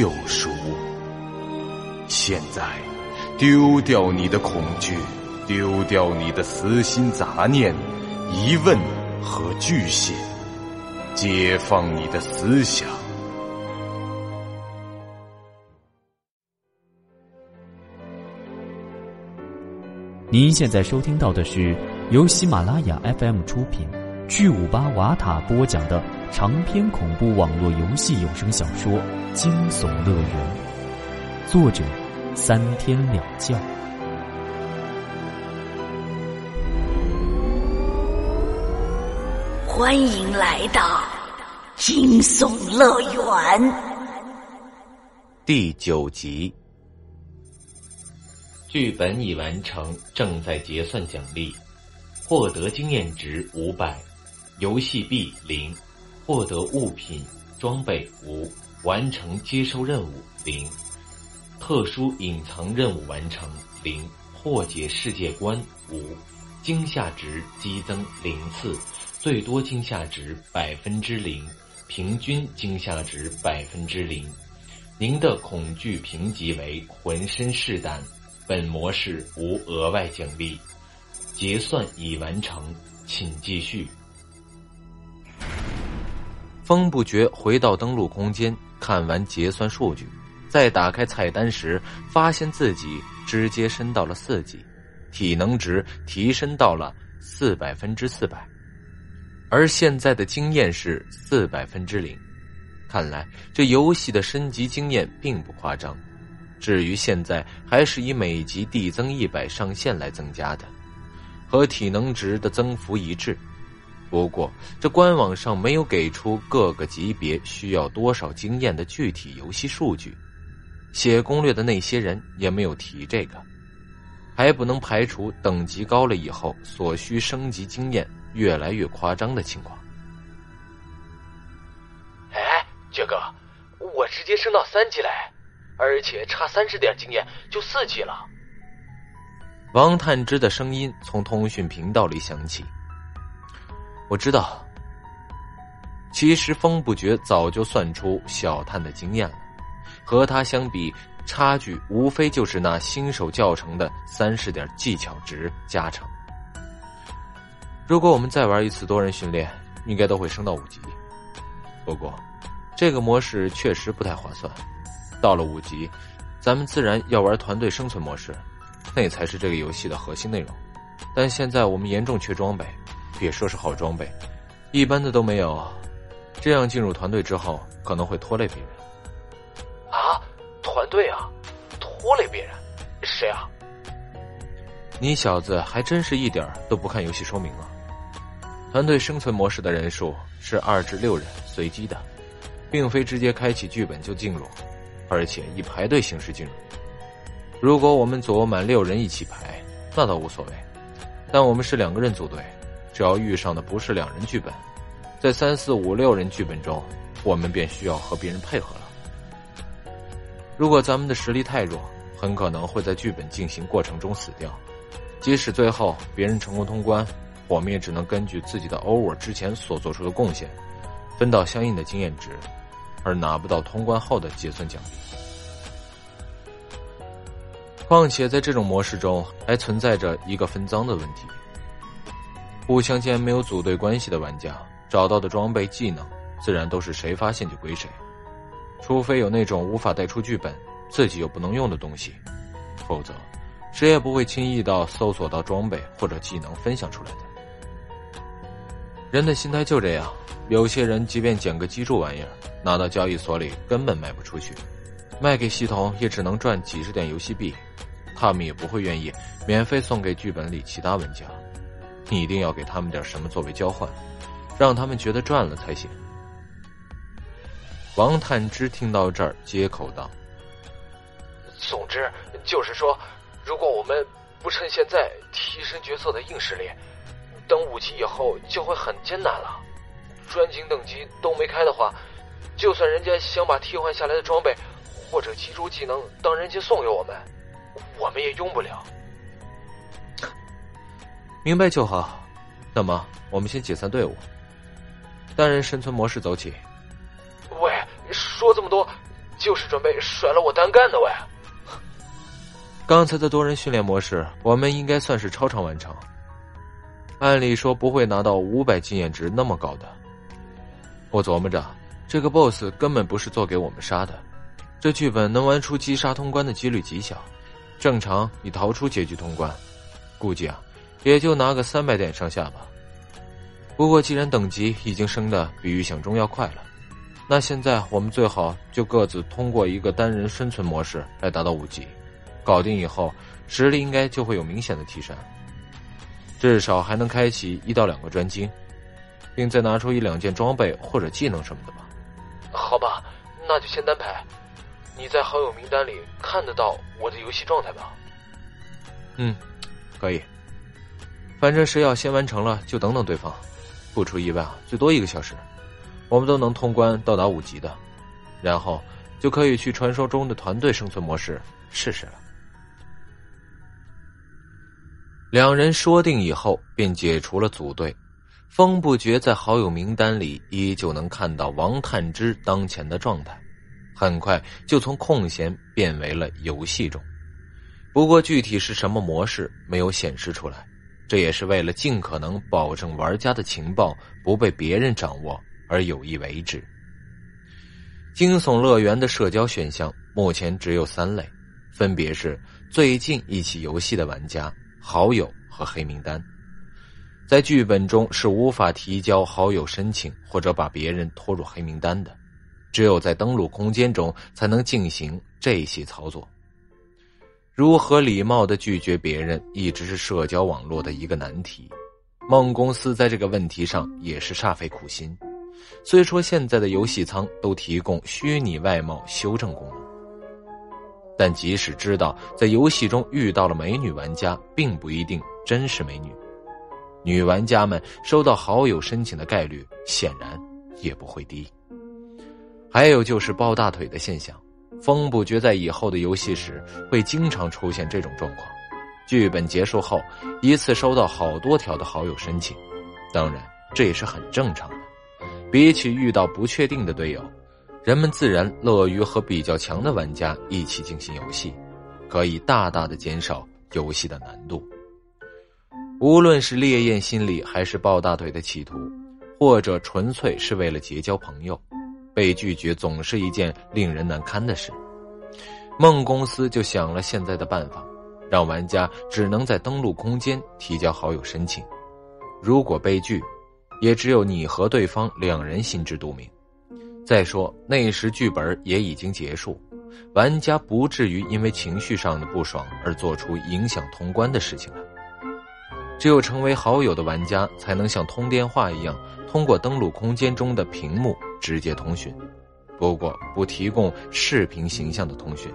救赎。现在，丢掉你的恐惧，丢掉你的私心杂念、疑问和惧险，解放你的思想。您现在收听到的是由喜马拉雅 FM 出品、巨五八瓦塔播讲的长篇恐怖网络游戏有声小说《惊悚乐园》，作者。三天两觉。欢迎来到惊悚乐园第九集。剧本已完成，正在结算奖励，获得经验值五百，游戏币零，获得物品装备五，完成接收任务零。特殊隐藏任务完成零，破解世界观五，惊吓值激增零次，最多惊吓值百分之零，平均惊吓值百分之零。您的恐惧评级为浑身是胆，本模式无额外奖励。结算已完成，请继续。风不觉回到登录空间，看完结算数据。在打开菜单时，发现自己直接升到了四级，体能值提升到了四百分之四百，而现在的经验是四百分之零。看来这游戏的升级经验并不夸张。至于现在，还是以每级递增一百上限来增加的，和体能值的增幅一致。不过这官网上没有给出各个级别需要多少经验的具体游戏数据。写攻略的那些人也没有提这个，还不能排除等级高了以后所需升级经验越来越夸张的情况。哎，杰哥，我直接升到三级嘞，而且差三十点经验就四级了。王探之的声音从通讯频道里响起。我知道，其实风不绝早就算出小探的经验了。和他相比，差距无非就是那新手教程的三十点技巧值加成。如果我们再玩一次多人训练，应该都会升到五级。不过，这个模式确实不太划算。到了五级，咱们自然要玩团队生存模式，那才是这个游戏的核心内容。但现在我们严重缺装备，别说是好装备，一般的都没有。这样进入团队之后，可能会拖累别人。啊，团队啊，拖累别人，谁啊？你小子还真是一点都不看游戏说明啊！团队生存模式的人数是二至六人，随机的，并非直接开启剧本就进入，而且以排队形式进入。如果我们组满六人一起排，那倒无所谓。但我们是两个人组队，只要遇上的不是两人剧本，在三四五六人剧本中，我们便需要和别人配合了。如果咱们的实力太弱，很可能会在剧本进行过程中死掉。即使最后别人成功通关，我们也只能根据自己的 over 之前所做出的贡献，分到相应的经验值，而拿不到通关后的结算奖励。况且在这种模式中，还存在着一个分赃的问题：互相间没有组队关系的玩家，找到的装备、技能，自然都是谁发现就归谁。除非有那种无法带出剧本、自己又不能用的东西，否则谁也不会轻易到搜索到装备或者技能分享出来的。人的心态就这样，有些人即便捡个基柱玩意儿，拿到交易所里根本卖不出去，卖给系统也只能赚几十点游戏币，他们也不会愿意免费送给剧本里其他玩家，你一定要给他们点什么作为交换，让他们觉得赚了才行。王探之听到这儿，接口道：“总之就是说，如果我们不趁现在提升角色的硬实力，等五级以后就会很艰难了。专精等级都没开的话，就算人家想把替换下来的装备或者基础技能当人家送给我们，我们也用不了。明白就好。那么，我们先解散队伍，单人生存模式走起。”喂，说这么多，就是准备甩了我单干的喂。刚才的多人训练模式，我们应该算是超常完成。按理说不会拿到五百经验值那么高的。我琢磨着，这个 BOSS 根本不是做给我们杀的，这剧本能玩出击杀通关的几率极小。正常你逃出结局通关，估计啊，也就拿个三百点上下吧。不过既然等级已经升的比预想中要快了，那现在我们最好就各自通过一个单人生存模式来达到五级。搞定以后，实力应该就会有明显的提升，至少还能开启一到两个专精，并再拿出一两件装备或者技能什么的吧。好吧，那就先单排。你在好友名单里看得到我的游戏状态吧？嗯，可以。反正谁要先完成了，就等等对方。不出意外啊，最多一个小时，我们都能通关到达五级的，然后就可以去传说中的团队生存模式试试了。两人说定以后，便解除了组队。风不觉在好友名单里依旧能看到王探之当前的状态，很快就从空闲变为了游戏中。不过具体是什么模式没有显示出来，这也是为了尽可能保证玩家的情报不被别人掌握而有意为之。惊悚乐园的社交选项目前只有三类，分别是最近一起游戏的玩家。好友和黑名单，在剧本中是无法提交好友申请或者把别人拖入黑名单的，只有在登录空间中才能进行这些操作。如何礼貌的拒绝别人，一直是社交网络的一个难题。梦公司在这个问题上也是煞费苦心。虽说现在的游戏仓都提供虚拟外貌修正功能。但即使知道在游戏中遇到了美女玩家，并不一定真是美女。女玩家们收到好友申请的概率显然也不会低。还有就是抱大腿的现象，风不绝在以后的游戏时会经常出现这种状况。剧本结束后，一次收到好多条的好友申请，当然这也是很正常的。比起遇到不确定的队友。人们自然乐于和比较强的玩家一起进行游戏，可以大大的减少游戏的难度。无论是烈焰心理，还是抱大腿的企图，或者纯粹是为了结交朋友，被拒绝总是一件令人难堪的事。梦公司就想了现在的办法，让玩家只能在登录空间提交好友申请，如果被拒，也只有你和对方两人心知肚明。再说那时剧本也已经结束，玩家不至于因为情绪上的不爽而做出影响通关的事情了。只有成为好友的玩家才能像通电话一样，通过登录空间中的屏幕直接通讯，不过不提供视频形象的通讯，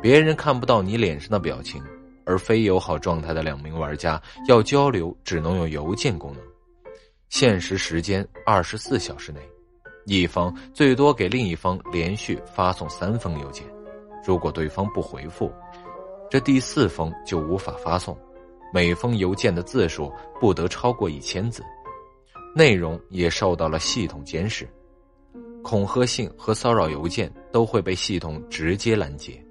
别人看不到你脸上的表情。而非友好状态的两名玩家要交流，只能用邮件功能，限时时间二十四小时内。一方最多给另一方连续发送三封邮件，如果对方不回复，这第四封就无法发送。每封邮件的字数不得超过一千字，内容也受到了系统监视。恐吓信和骚扰邮件都会被系统直接拦截，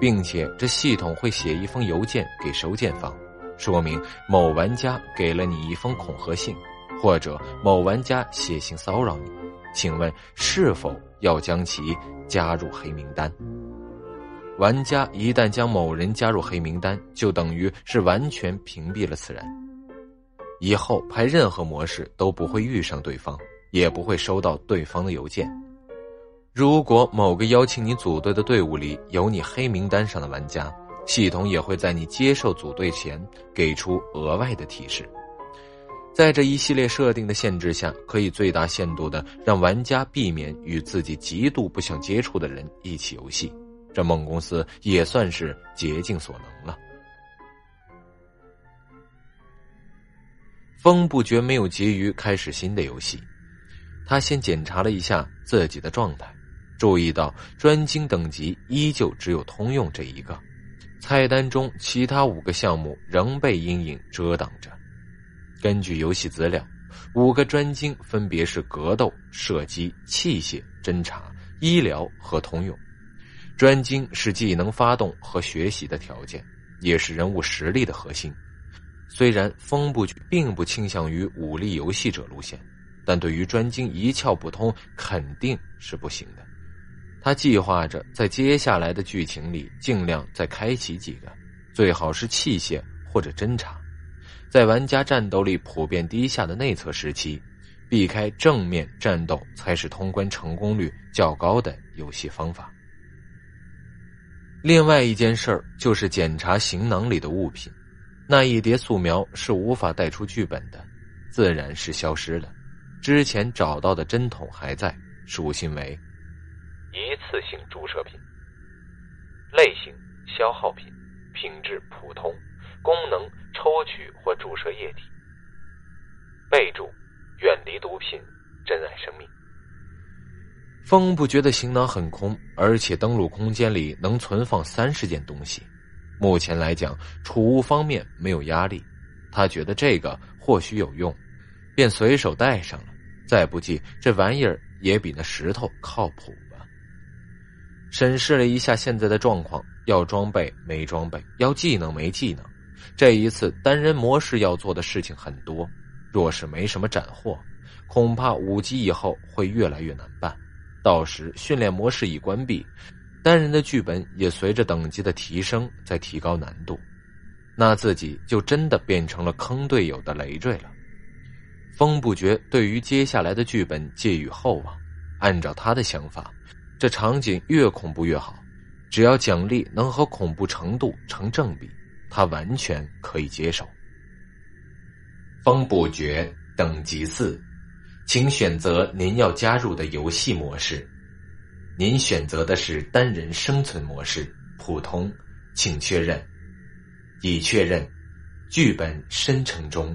并且这系统会写一封邮件给收件方，说明某玩家给了你一封恐吓信，或者某玩家写信骚扰你。请问是否要将其加入黑名单？玩家一旦将某人加入黑名单，就等于是完全屏蔽了此人，以后拍任何模式都不会遇上对方，也不会收到对方的邮件。如果某个邀请你组队的队伍里有你黑名单上的玩家，系统也会在你接受组队前给出额外的提示。在这一系列设定的限制下，可以最大限度的让玩家避免与自己极度不想接触的人一起游戏。这梦公司也算是竭尽所能了。风不觉没有急于开始新的游戏，他先检查了一下自己的状态，注意到专精等级依旧只有通用这一个，菜单中其他五个项目仍被阴影遮挡着。根据游戏资料，五个专精分别是格斗、射击、器械、侦查、医疗和通用。专精是技能发动和学习的条件，也是人物实力的核心。虽然风不觉并不倾向于武力游戏者路线，但对于专精一窍不通肯定是不行的。他计划着在接下来的剧情里尽量再开启几个，最好是器械或者侦察，在玩家战斗力普遍低下的内测时期，避开正面战斗才是通关成功率较高的游戏方法。另外一件事儿就是检查行囊里的物品。那一叠素描是无法带出剧本的，自然是消失了。之前找到的针筒还在，属性为一次性注射品，类型消耗品，品质普通，功能抽取或注射液体。备注：远离毒品，珍爱生命。风不觉得行囊很空，而且登录空间里能存放三十件东西。目前来讲，储物方面没有压力，他觉得这个或许有用，便随手带上了。再不济，这玩意儿也比那石头靠谱吧。审视了一下现在的状况，要装备没装备，要技能没技能。这一次单人模式要做的事情很多，若是没什么斩获，恐怕五级以后会越来越难办。到时训练模式已关闭。单人的剧本也随着等级的提升在提高难度，那自己就真的变成了坑队友的累赘了。风不觉对于接下来的剧本寄予厚望，按照他的想法，这场景越恐怖越好，只要奖励能和恐怖程度成正比，他完全可以接受。风不觉等级四，请选择您要加入的游戏模式。您选择的是单人生存模式，普通，请确认。已确认，剧本生成中，